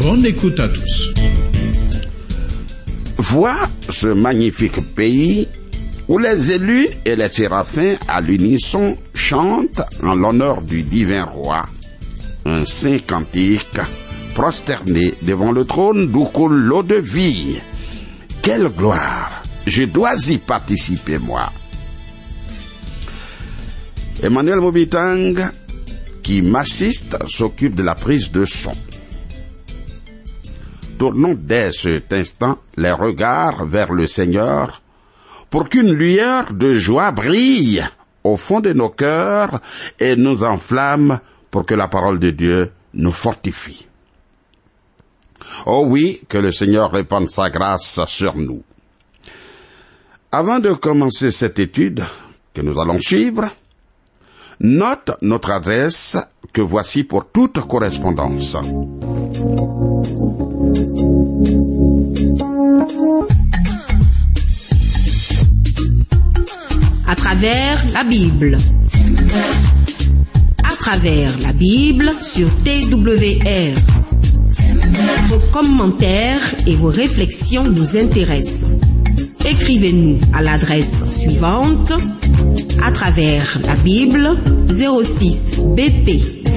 Bonne écoute à tous. Vois ce magnifique pays où les élus et les séraphins à l'unisson chantent en l'honneur du divin roi un saint cantique prosterné devant le trône d'où coule l'eau de vie. Quelle gloire Je dois y participer, moi. Emmanuel Mobitang, qui m'assiste, s'occupe de la prise de son. Tournons dès cet instant les regards vers le Seigneur pour qu'une lueur de joie brille au fond de nos cœurs et nous enflamme pour que la parole de Dieu nous fortifie. Oh oui, que le Seigneur répande sa grâce sur nous. Avant de commencer cette étude que nous allons suivre, note notre adresse que voici pour toute correspondance. À travers la Bible. À travers la Bible sur TWR. Vos commentaires et vos réflexions nous intéressent. Écrivez-nous à l'adresse suivante à travers la Bible 06 BP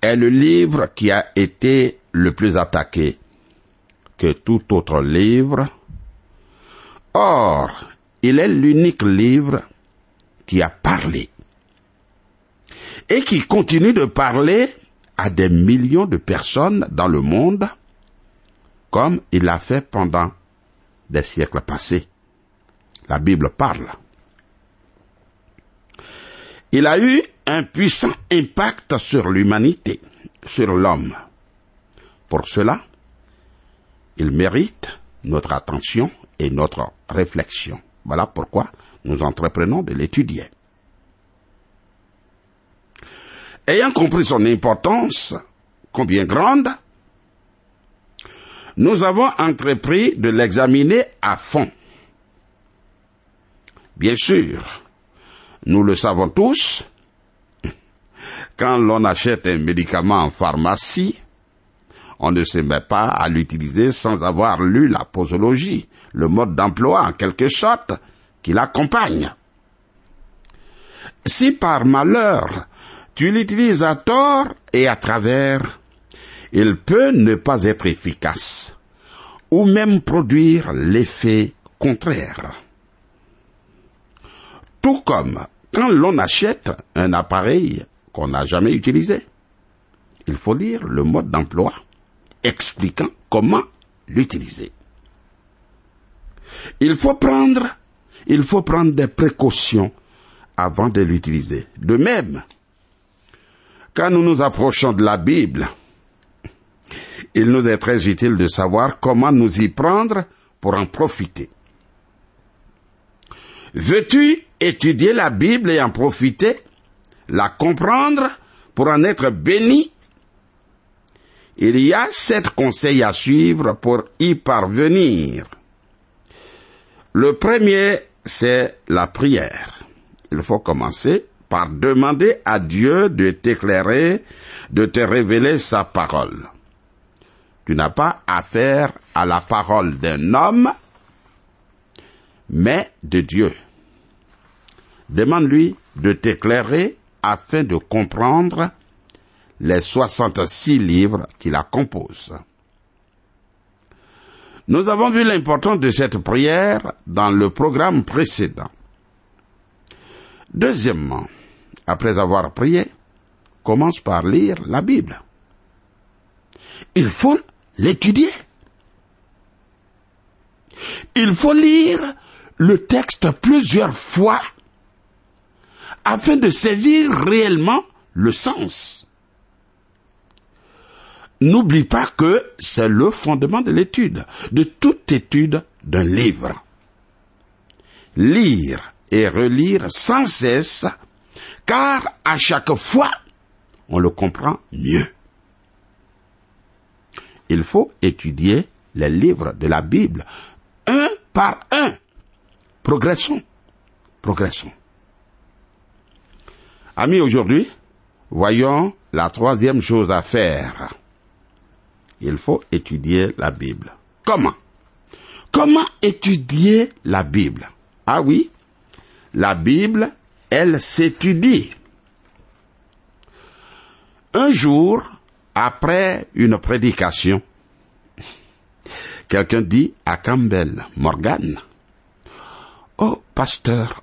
est le livre qui a été le plus attaqué que tout autre livre. Or, il est l'unique livre qui a parlé et qui continue de parler à des millions de personnes dans le monde comme il l'a fait pendant des siècles passés. La Bible parle. Il a eu un puissant impact sur l'humanité, sur l'homme. Pour cela, il mérite notre attention et notre réflexion. Voilà pourquoi nous entreprenons de l'étudier. Ayant compris son importance, combien grande, nous avons entrepris de l'examiner à fond. Bien sûr, nous le savons tous, quand l'on achète un médicament en pharmacie, on ne se met pas à l'utiliser sans avoir lu la posologie, le mode d'emploi en quelque sorte qui l'accompagne. Si par malheur tu l'utilises à tort et à travers, il peut ne pas être efficace ou même produire l'effet contraire. Tout comme quand l'on achète un appareil qu'on n'a jamais utilisé, il faut lire le mode d'emploi expliquant comment l'utiliser. Il faut prendre, il faut prendre des précautions avant de l'utiliser. De même, quand nous nous approchons de la Bible, il nous est très utile de savoir comment nous y prendre pour en profiter. Veux-tu étudier la Bible et en profiter, la comprendre pour en être béni Il y a sept conseils à suivre pour y parvenir. Le premier, c'est la prière. Il faut commencer par demander à Dieu de t'éclairer, de te révéler sa parole. Tu n'as pas affaire à la parole d'un homme, mais de Dieu. Demande-lui de t'éclairer afin de comprendre les 66 livres qui la composent. Nous avons vu l'importance de cette prière dans le programme précédent. Deuxièmement, après avoir prié, commence par lire la Bible. Il faut l'étudier. Il faut lire le texte plusieurs fois afin de saisir réellement le sens. N'oublie pas que c'est le fondement de l'étude, de toute étude d'un livre. Lire et relire sans cesse, car à chaque fois, on le comprend mieux. Il faut étudier les livres de la Bible, un par un. Progressons, progressons. Amis, aujourd'hui, voyons la troisième chose à faire. Il faut étudier la Bible. Comment? Comment étudier la Bible? Ah oui, la Bible, elle s'étudie. Un jour, après une prédication, quelqu'un dit à Campbell Morgan, Oh, pasteur,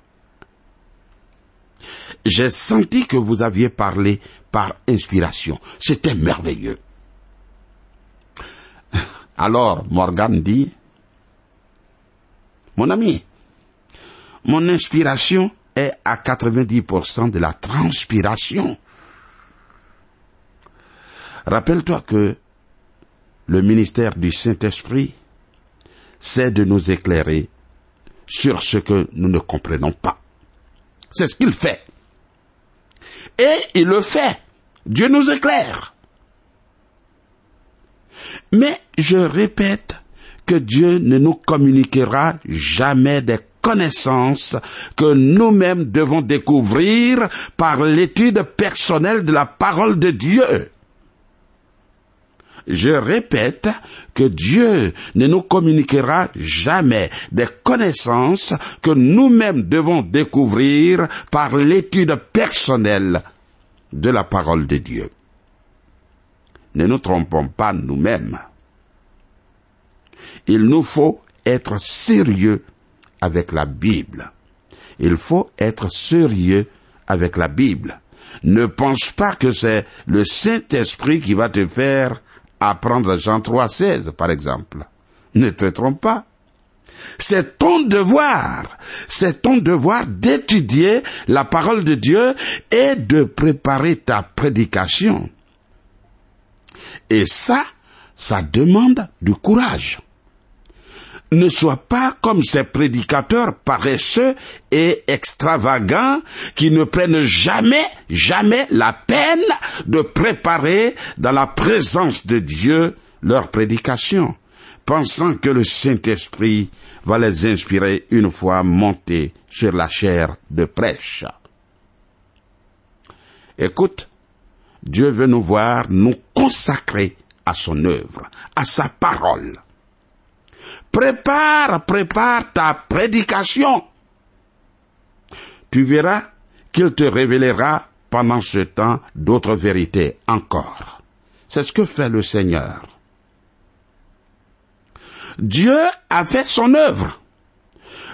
j'ai senti que vous aviez parlé par inspiration. C'était merveilleux. Alors Morgan dit, Mon ami, mon inspiration est à 90% de la transpiration. Rappelle-toi que le ministère du Saint-Esprit, c'est de nous éclairer sur ce que nous ne comprenons pas. C'est ce qu'il fait. Et il le fait. Dieu nous éclaire. Mais je répète que Dieu ne nous communiquera jamais des connaissances que nous-mêmes devons découvrir par l'étude personnelle de la parole de Dieu. Je répète que Dieu ne nous communiquera jamais des connaissances que nous-mêmes devons découvrir par l'étude personnelle de la parole de Dieu. Ne nous trompons pas nous-mêmes. Il nous faut être sérieux avec la Bible. Il faut être sérieux avec la Bible. Ne pense pas que c'est le Saint-Esprit qui va te faire apprendre Jean 3,16, par exemple. Ne te trompe pas. C'est ton devoir, c'est ton devoir d'étudier la parole de Dieu et de préparer ta prédication. Et ça, ça demande du courage. Ne sois pas comme ces prédicateurs paresseux et extravagants qui ne prennent jamais, jamais la peine de préparer dans la présence de Dieu leur prédication, pensant que le Saint-Esprit va les inspirer une fois montés sur la chair de prêche. Écoute, Dieu veut nous voir nous consacrer à son œuvre, à sa parole. Prépare, prépare ta prédication. Tu verras qu'il te révélera pendant ce temps d'autres vérités encore. C'est ce que fait le Seigneur. Dieu a fait son œuvre.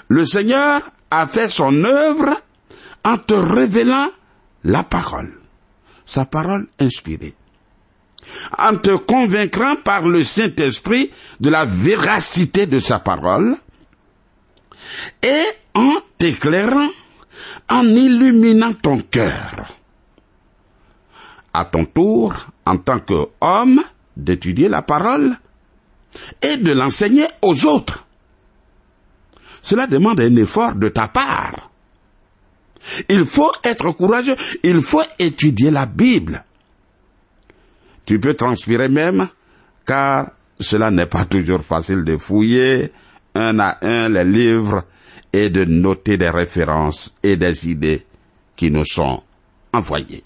Le Seigneur a fait son œuvre en te révélant la parole, sa parole inspirée, en te convaincant par le Saint-Esprit de la véracité de sa parole et en t'éclairant, en illuminant ton cœur. À ton tour, en tant qu'homme, d'étudier la parole et de l'enseigner aux autres. Cela demande un effort de ta part. Il faut être courageux, il faut étudier la Bible. Tu peux transpirer même, car cela n'est pas toujours facile de fouiller un à un les livres et de noter des références et des idées qui nous sont envoyées.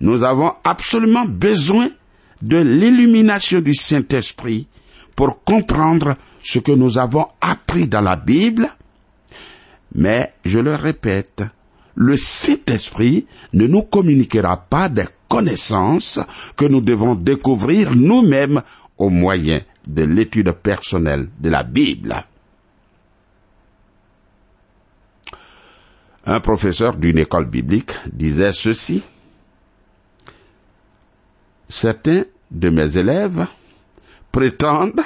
Nous avons absolument besoin de l'illumination du Saint-Esprit pour comprendre ce que nous avons appris dans la Bible. Mais, je le répète, le Saint-Esprit ne nous communiquera pas des connaissances que nous devons découvrir nous-mêmes au moyen de l'étude personnelle de la Bible. Un professeur d'une école biblique disait ceci. Certains de mes élèves prétendent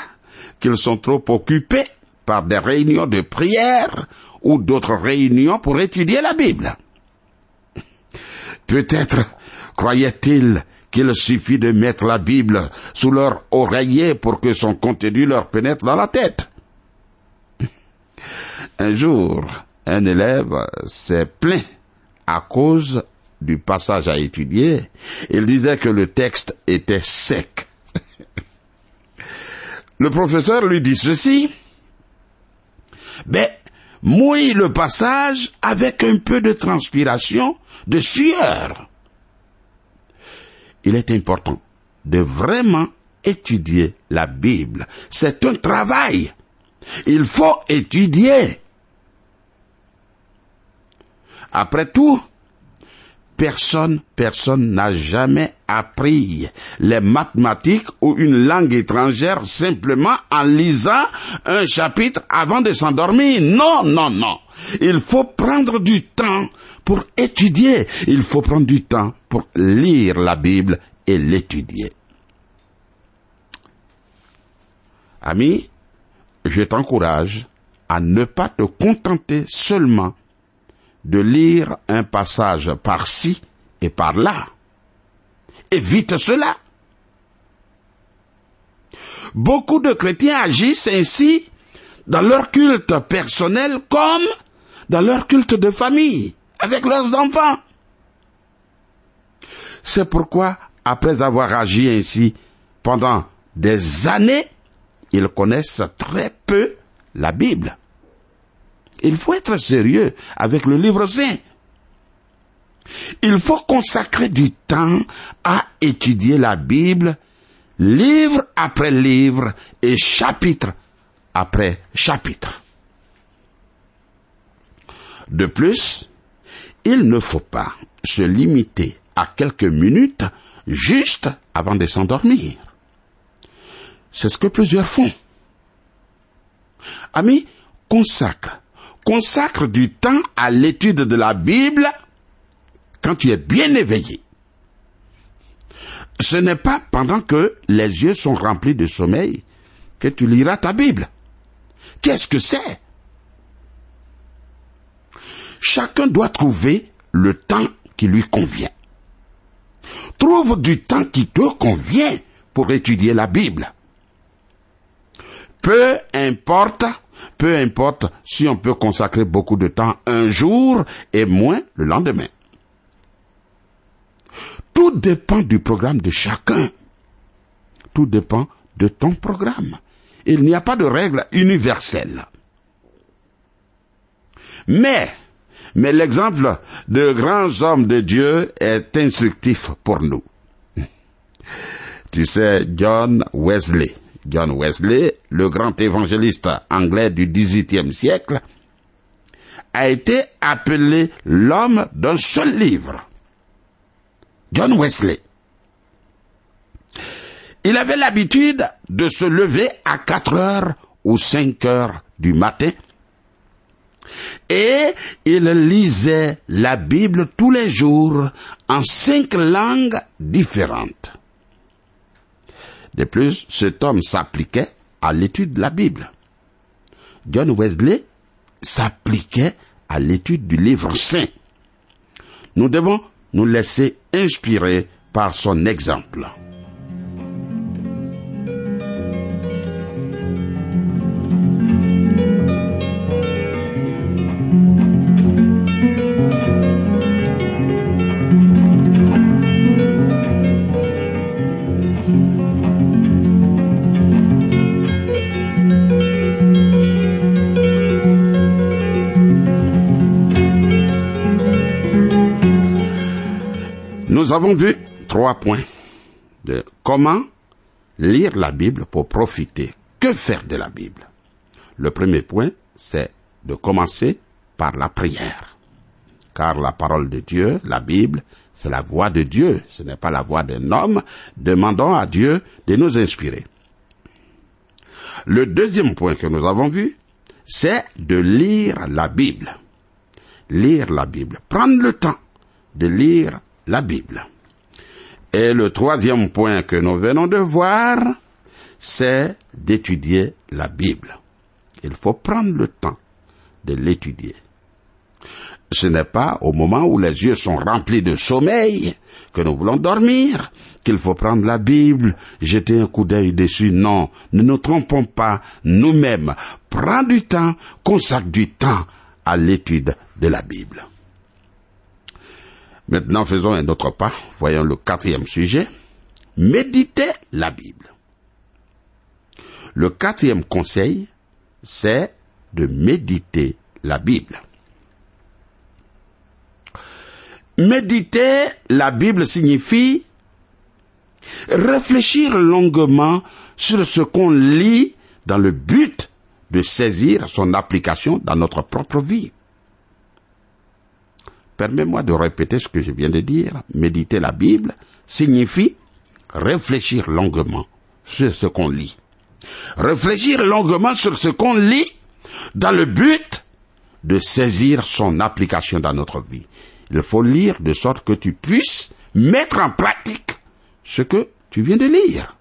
qu'ils sont trop occupés par des réunions de prière ou d'autres réunions pour étudier la Bible. Peut-être croyaient-ils qu'il suffit de mettre la Bible sous leur oreiller pour que son contenu leur pénètre dans la tête? Un jour, un élève s'est plaint à cause du passage à étudier. Il disait que le texte était sec. Le professeur lui dit ceci. Ben, mouille le passage avec un peu de transpiration, de sueur. Il est important de vraiment étudier la Bible. C'est un travail. Il faut étudier. Après tout, personne, personne n'a jamais appris les mathématiques ou une langue étrangère simplement en lisant un chapitre avant de s'endormir. Non, non, non. Il faut prendre du temps pour étudier. Il faut prendre du temps pour lire la Bible et l'étudier. Ami, je t'encourage à ne pas te contenter seulement de lire un passage par-ci et par-là. Évite cela. Beaucoup de chrétiens agissent ainsi dans leur culte personnel comme dans leur culte de famille, avec leurs enfants. C'est pourquoi, après avoir agi ainsi pendant des années, ils connaissent très peu la Bible. Il faut être sérieux avec le livre saint. Il faut consacrer du temps à étudier la Bible, livre après livre et chapitre après chapitre. De plus, il ne faut pas se limiter à quelques minutes juste avant de s'endormir. C'est ce que plusieurs font. Amis, consacre consacre du temps à l'étude de la Bible quand tu es bien éveillé. Ce n'est pas pendant que les yeux sont remplis de sommeil que tu liras ta Bible. Qu'est-ce que c'est Chacun doit trouver le temps qui lui convient. Trouve du temps qui te convient pour étudier la Bible. Peu importe peu importe si on peut consacrer beaucoup de temps un jour et moins le lendemain. Tout dépend du programme de chacun. Tout dépend de ton programme. Il n'y a pas de règle universelle. Mais, mais l'exemple de grands hommes de Dieu est instructif pour nous. Tu sais, John Wesley, John Wesley, le grand évangéliste anglais du XVIIIe siècle, a été appelé l'homme d'un seul livre. John Wesley. Il avait l'habitude de se lever à 4 heures ou 5 heures du matin et il lisait la Bible tous les jours en cinq langues différentes. De plus, cet homme s'appliquait à l'étude de la Bible. John Wesley s'appliquait à l'étude du livre saint. Nous devons nous laisser inspirer par son exemple. Avons vu trois points de comment lire la Bible pour profiter. Que faire de la Bible? Le premier point, c'est de commencer par la prière. Car la parole de Dieu, la Bible, c'est la voix de Dieu, ce n'est pas la voix d'un homme. Demandons à Dieu de nous inspirer. Le deuxième point que nous avons vu, c'est de lire la Bible. Lire la Bible. Prendre le temps de lire la Bible. Et le troisième point que nous venons de voir, c'est d'étudier la Bible. Il faut prendre le temps de l'étudier. Ce n'est pas au moment où les yeux sont remplis de sommeil que nous voulons dormir qu'il faut prendre la Bible, jeter un coup d'œil dessus. Non, ne nous trompons pas nous-mêmes. Prends du temps, consacre du temps à l'étude de la Bible. Maintenant, faisons un autre pas. Voyons le quatrième sujet. Méditer la Bible. Le quatrième conseil, c'est de méditer la Bible. Méditer la Bible signifie réfléchir longuement sur ce qu'on lit dans le but de saisir son application dans notre propre vie. Permets-moi de répéter ce que je viens de dire. Méditer la Bible signifie réfléchir longuement sur ce qu'on lit. Réfléchir longuement sur ce qu'on lit dans le but de saisir son application dans notre vie. Il faut lire de sorte que tu puisses mettre en pratique ce que tu viens de lire.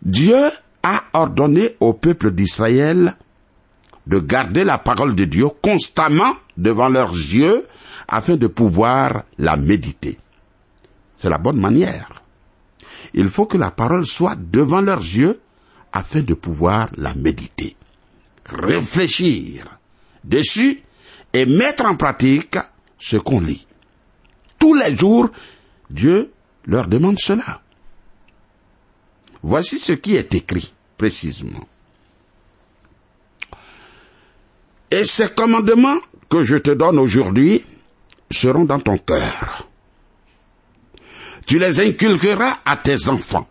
Dieu a ordonné au peuple d'Israël de garder la parole de Dieu constamment devant leurs yeux afin de pouvoir la méditer. C'est la bonne manière. Il faut que la parole soit devant leurs yeux afin de pouvoir la méditer. Réfléchir dessus et mettre en pratique ce qu'on lit. Tous les jours, Dieu leur demande cela. Voici ce qui est écrit précisément. Et ces commandements que je te donne aujourd'hui seront dans ton cœur. Tu les inculqueras à tes enfants.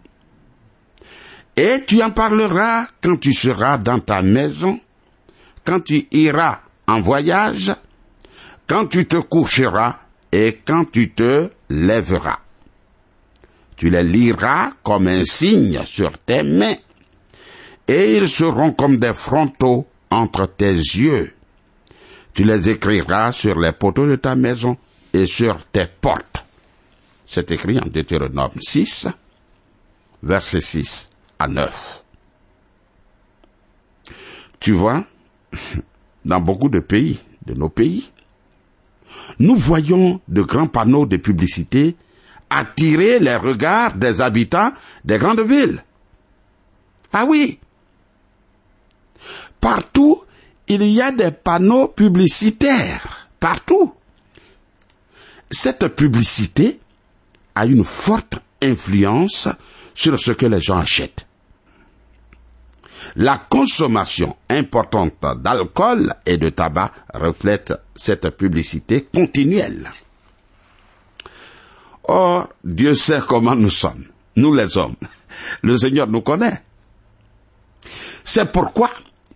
Et tu en parleras quand tu seras dans ta maison, quand tu iras en voyage, quand tu te coucheras et quand tu te lèveras. Tu les liras comme un signe sur tes mains, et ils seront comme des frontaux entre tes yeux. Tu les écriras sur les poteaux de ta maison et sur tes portes. C'est écrit en Deutéronome 6, verset 6 à 9. Tu vois, dans beaucoup de pays, de nos pays, nous voyons de grands panneaux de publicité attirer les regards des habitants des grandes villes. Ah oui. Partout, il y a des panneaux publicitaires. Partout. Cette publicité a une forte influence sur ce que les gens achètent. La consommation importante d'alcool et de tabac reflète cette publicité continuelle. Or, Dieu sait comment nous sommes, nous les hommes. Le Seigneur nous connaît. C'est pourquoi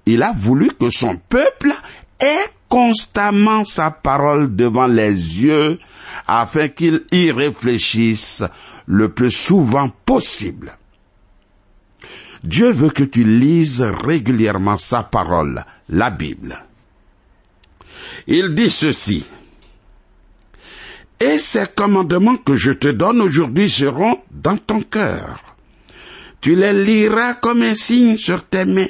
il a voulu que son peuple ait constamment sa parole devant les yeux afin qu'il y réfléchisse le plus souvent possible. Dieu veut que tu lises régulièrement sa parole, la Bible. Il dit ceci. Et ces commandements que je te donne aujourd'hui seront dans ton cœur. Tu les liras comme un signe sur tes mains,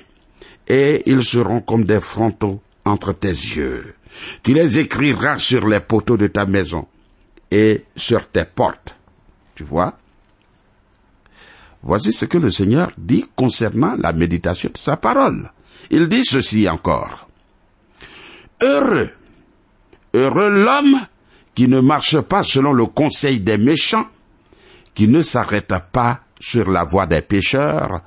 et ils seront comme des frontaux entre tes yeux. Tu les écriras sur les poteaux de ta maison et sur tes portes. Tu vois? Voici ce que le Seigneur dit concernant la méditation de sa parole. Il dit ceci encore. Heureux, heureux l'homme qui ne marche pas selon le conseil des méchants, qui ne s'arrête pas sur la voie des pécheurs,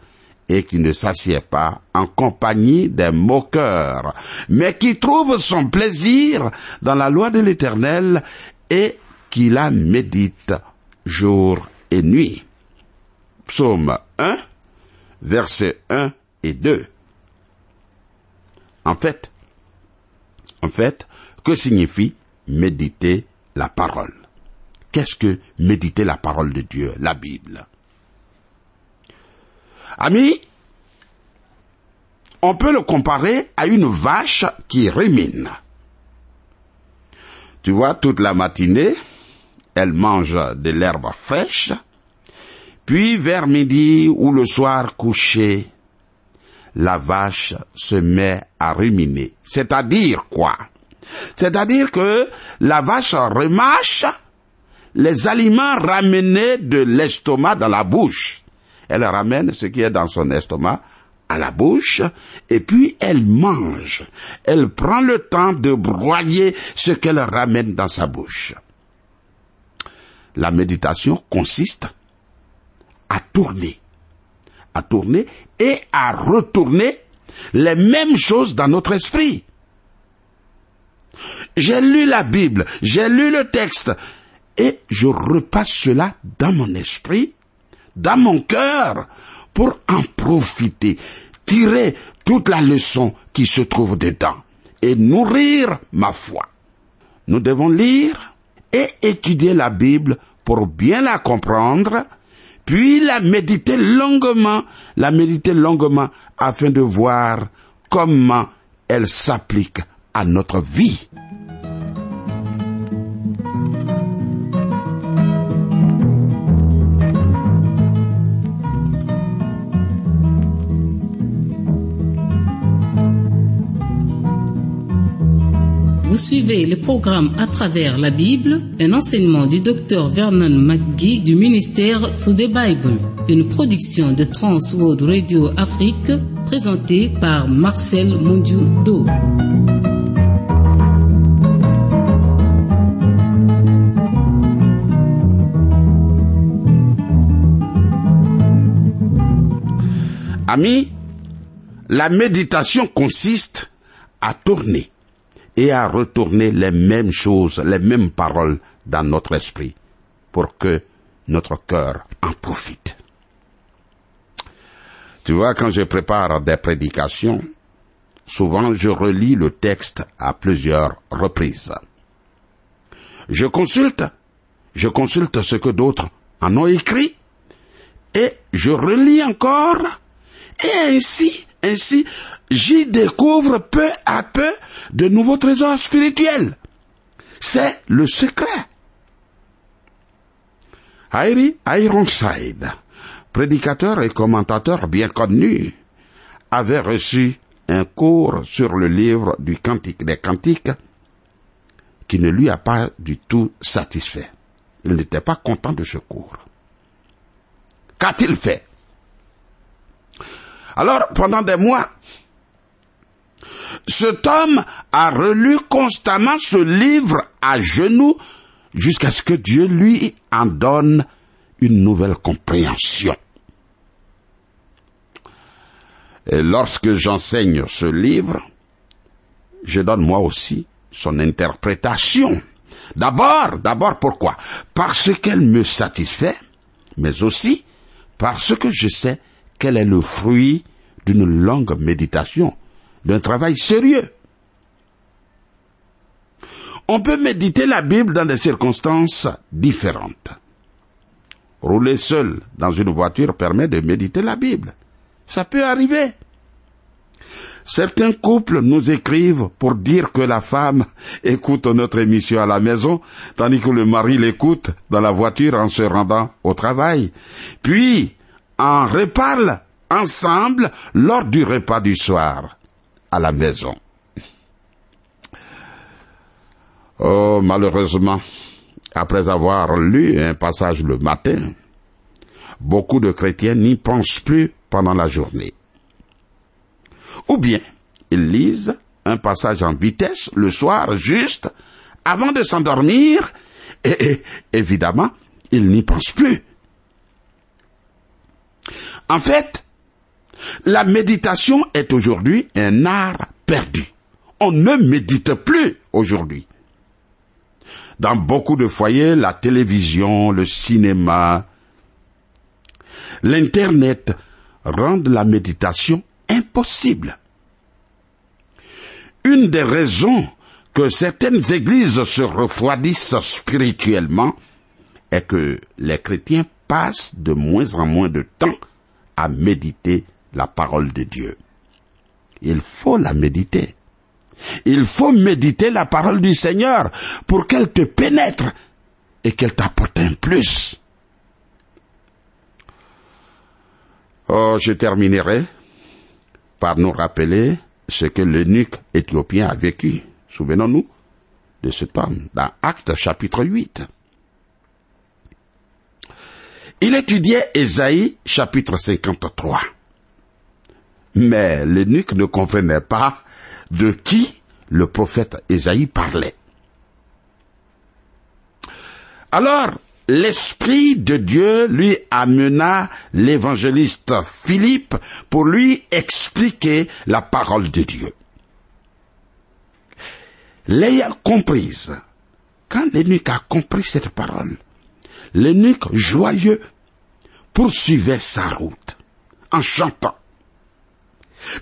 et qui ne s'assied pas en compagnie des moqueurs, mais qui trouve son plaisir dans la loi de l'Éternel et qui la médite jour et nuit. Psaume 1, versets 1 et 2. En fait, en fait, que signifie méditer la parole? Qu'est-ce que méditer la parole de Dieu, la Bible? Ami, on peut le comparer à une vache qui rumine. Tu vois, toute la matinée, elle mange de l'herbe fraîche, puis vers midi ou le soir couché, la vache se met à ruminer. C'est-à-dire quoi? C'est-à-dire que la vache remâche les aliments ramenés de l'estomac dans la bouche. Elle ramène ce qui est dans son estomac à la bouche et puis elle mange. Elle prend le temps de broyer ce qu'elle ramène dans sa bouche. La méditation consiste à tourner, à tourner et à retourner les mêmes choses dans notre esprit. J'ai lu la Bible, j'ai lu le texte, et je repasse cela dans mon esprit, dans mon cœur, pour en profiter, tirer toute la leçon qui se trouve dedans et nourrir ma foi. Nous devons lire et étudier la Bible pour bien la comprendre, puis la méditer longuement, la méditer longuement afin de voir comment elle s'applique à notre vie. Vous suivez le programme à travers la Bible, un enseignement du docteur Vernon McGee du ministère sous the Bible, une production de Trans World Radio Afrique présentée par Marcel Mondiou-Do. Amis, la méditation consiste à tourner et à retourner les mêmes choses, les mêmes paroles dans notre esprit pour que notre cœur en profite. Tu vois, quand je prépare des prédications, souvent je relis le texte à plusieurs reprises. Je consulte, je consulte ce que d'autres en ont écrit, et je relis encore, et ainsi, ainsi, j'y découvre peu à peu de nouveaux trésors spirituels. C'est le secret. Hairi Ironside, prédicateur et commentateur bien connu, avait reçu un cours sur le livre du Cantique des Cantiques qui ne lui a pas du tout satisfait. Il n'était pas content de ce cours. Qu'a-t-il fait? Alors, pendant des mois, cet homme a relu constamment ce livre à genoux jusqu'à ce que Dieu lui en donne une nouvelle compréhension. Et lorsque j'enseigne ce livre, je donne moi aussi son interprétation. D'abord, d'abord pourquoi? Parce qu'elle me satisfait, mais aussi parce que je sais qu'elle est le fruit d'une longue méditation, d'un travail sérieux. On peut méditer la Bible dans des circonstances différentes. Rouler seul dans une voiture permet de méditer la Bible. Ça peut arriver. Certains couples nous écrivent pour dire que la femme écoute notre émission à la maison, tandis que le mari l'écoute dans la voiture en se rendant au travail. Puis, en reparle ensemble lors du repas du soir à la maison. Oh, malheureusement, après avoir lu un passage le matin, beaucoup de chrétiens n'y pensent plus pendant la journée. Ou bien, ils lisent un passage en vitesse le soir juste avant de s'endormir et, et évidemment, ils n'y pensent plus. En fait, la méditation est aujourd'hui un art perdu. On ne médite plus aujourd'hui. Dans beaucoup de foyers, la télévision, le cinéma, l'Internet rendent la méditation impossible. Une des raisons que certaines églises se refroidissent spirituellement est que les chrétiens passent de moins en moins de temps à méditer la parole de Dieu. Il faut la méditer. Il faut méditer la parole du Seigneur pour qu'elle te pénètre et qu'elle t'apporte un plus. Oh, je terminerai par nous rappeler ce que l'eunuque éthiopien a vécu. Souvenons-nous de cet homme dans Acte chapitre 8. Il étudiait Ésaïe chapitre 53. Mais l'eunuque ne comprenait pas de qui le prophète Ésaïe parlait. Alors, l'Esprit de Dieu lui amena l'évangéliste Philippe pour lui expliquer la parole de Dieu. L'ayant comprise, quand l'eunuque a compris cette parole, l'eunuque joyeux poursuivait sa route en chantant.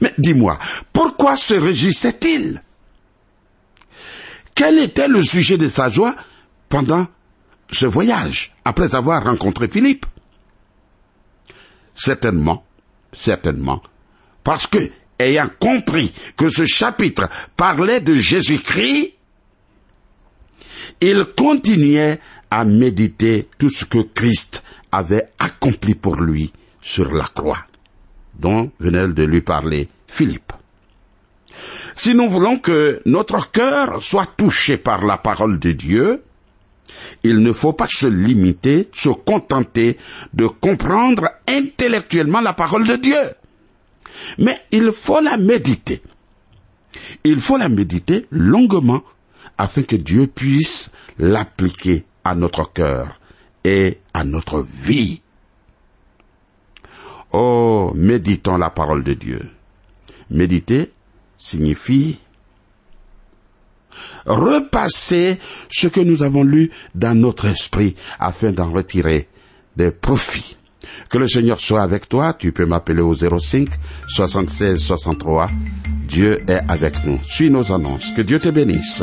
Mais dis-moi, pourquoi se réjouissait-il Quel était le sujet de sa joie pendant ce voyage, après avoir rencontré Philippe? Certainement, certainement, parce que, ayant compris que ce chapitre parlait de Jésus-Christ, il continuait à méditer tout ce que Christ avait accompli pour lui sur la croix, dont venait de lui parler Philippe. Si nous voulons que notre cœur soit touché par la parole de Dieu, il ne faut pas se limiter, se contenter de comprendre intellectuellement la parole de Dieu. Mais il faut la méditer. Il faut la méditer longuement afin que Dieu puisse l'appliquer à notre cœur et à notre vie. Oh, méditons la parole de Dieu. Méditer signifie repasser ce que nous avons lu dans notre esprit afin d'en retirer des profits. Que le Seigneur soit avec toi. Tu peux m'appeler au 05 76 63. Dieu est avec nous. Suis nos annonces. Que Dieu te bénisse.